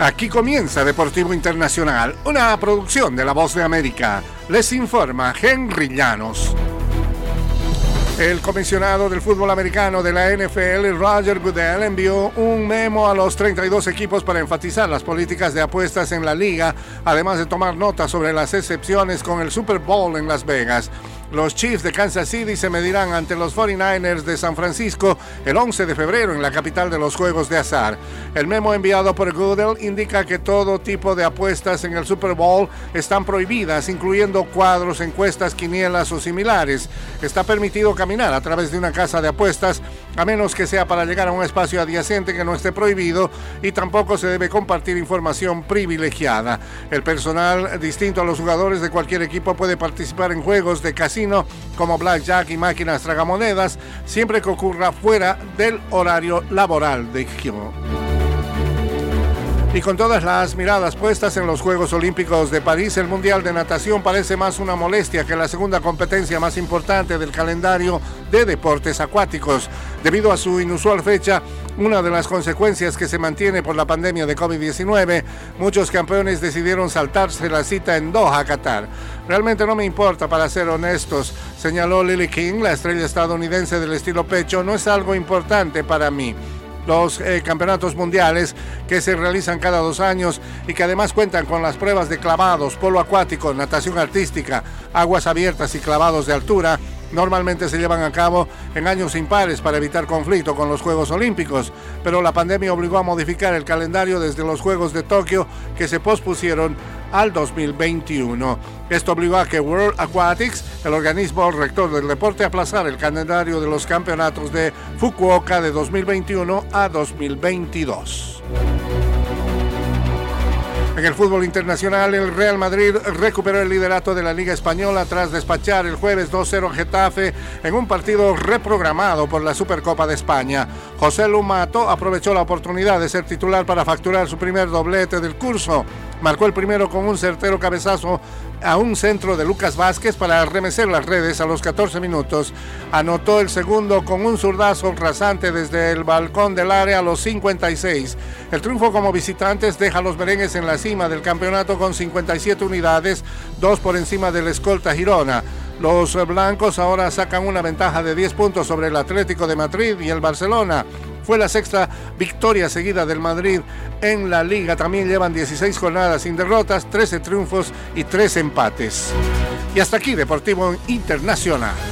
Aquí comienza Deportivo Internacional, una producción de La Voz de América. Les informa Henry Llanos. El comisionado del fútbol americano de la NFL, Roger Goodell, envió un memo a los 32 equipos para enfatizar las políticas de apuestas en la liga, además de tomar nota sobre las excepciones con el Super Bowl en Las Vegas. Los Chiefs de Kansas City se medirán ante los 49ers de San Francisco el 11 de febrero en la capital de los Juegos de Azar. El memo enviado por Goodell indica que todo tipo de apuestas en el Super Bowl están prohibidas, incluyendo cuadros, encuestas, quinielas o similares. Está permitido caminar a través de una casa de apuestas, a menos que sea para llegar a un espacio adyacente que no esté prohibido, y tampoco se debe compartir información privilegiada. El personal distinto a los jugadores de cualquier equipo puede participar en juegos de casino como blackjack y máquinas tragamonedas, siempre que ocurra fuera del horario laboral de equipo. Y con todas las miradas puestas en los Juegos Olímpicos de París, el Mundial de Natación parece más una molestia que la segunda competencia más importante del calendario de deportes acuáticos. Debido a su inusual fecha, una de las consecuencias que se mantiene por la pandemia de COVID-19, muchos campeones decidieron saltarse la cita en Doha, Qatar. Realmente no me importa, para ser honestos, señaló Lily King, la estrella estadounidense del estilo pecho, no es algo importante para mí los eh, campeonatos mundiales que se realizan cada dos años y que además cuentan con las pruebas de clavados, polo acuático, natación artística, aguas abiertas y clavados de altura, normalmente se llevan a cabo en años impares para evitar conflicto con los Juegos Olímpicos, pero la pandemia obligó a modificar el calendario desde los Juegos de Tokio que se pospusieron al 2021. Esto obligó a que World Aquatics, el organismo rector del deporte, aplazara el calendario de los campeonatos de Fukuoka de 2021 a 2022. En el fútbol internacional, el Real Madrid recuperó el liderato de la Liga Española tras despachar el jueves 2-0 Getafe en un partido reprogramado por la Supercopa de España. José Lumato aprovechó la oportunidad de ser titular para facturar su primer doblete del curso. Marcó el primero con un certero cabezazo a un centro de Lucas Vázquez para remecer las redes a los 14 minutos. Anotó el segundo con un zurdazo rasante desde el balcón del área a los 56. El triunfo como visitantes deja a los merengues en la del campeonato con 57 unidades, dos por encima del escolta Girona. Los blancos ahora sacan una ventaja de 10 puntos sobre el Atlético de Madrid y el Barcelona. Fue la sexta victoria seguida del Madrid en la liga. También llevan 16 jornadas sin derrotas, 13 triunfos y 3 empates. Y hasta aquí Deportivo Internacional.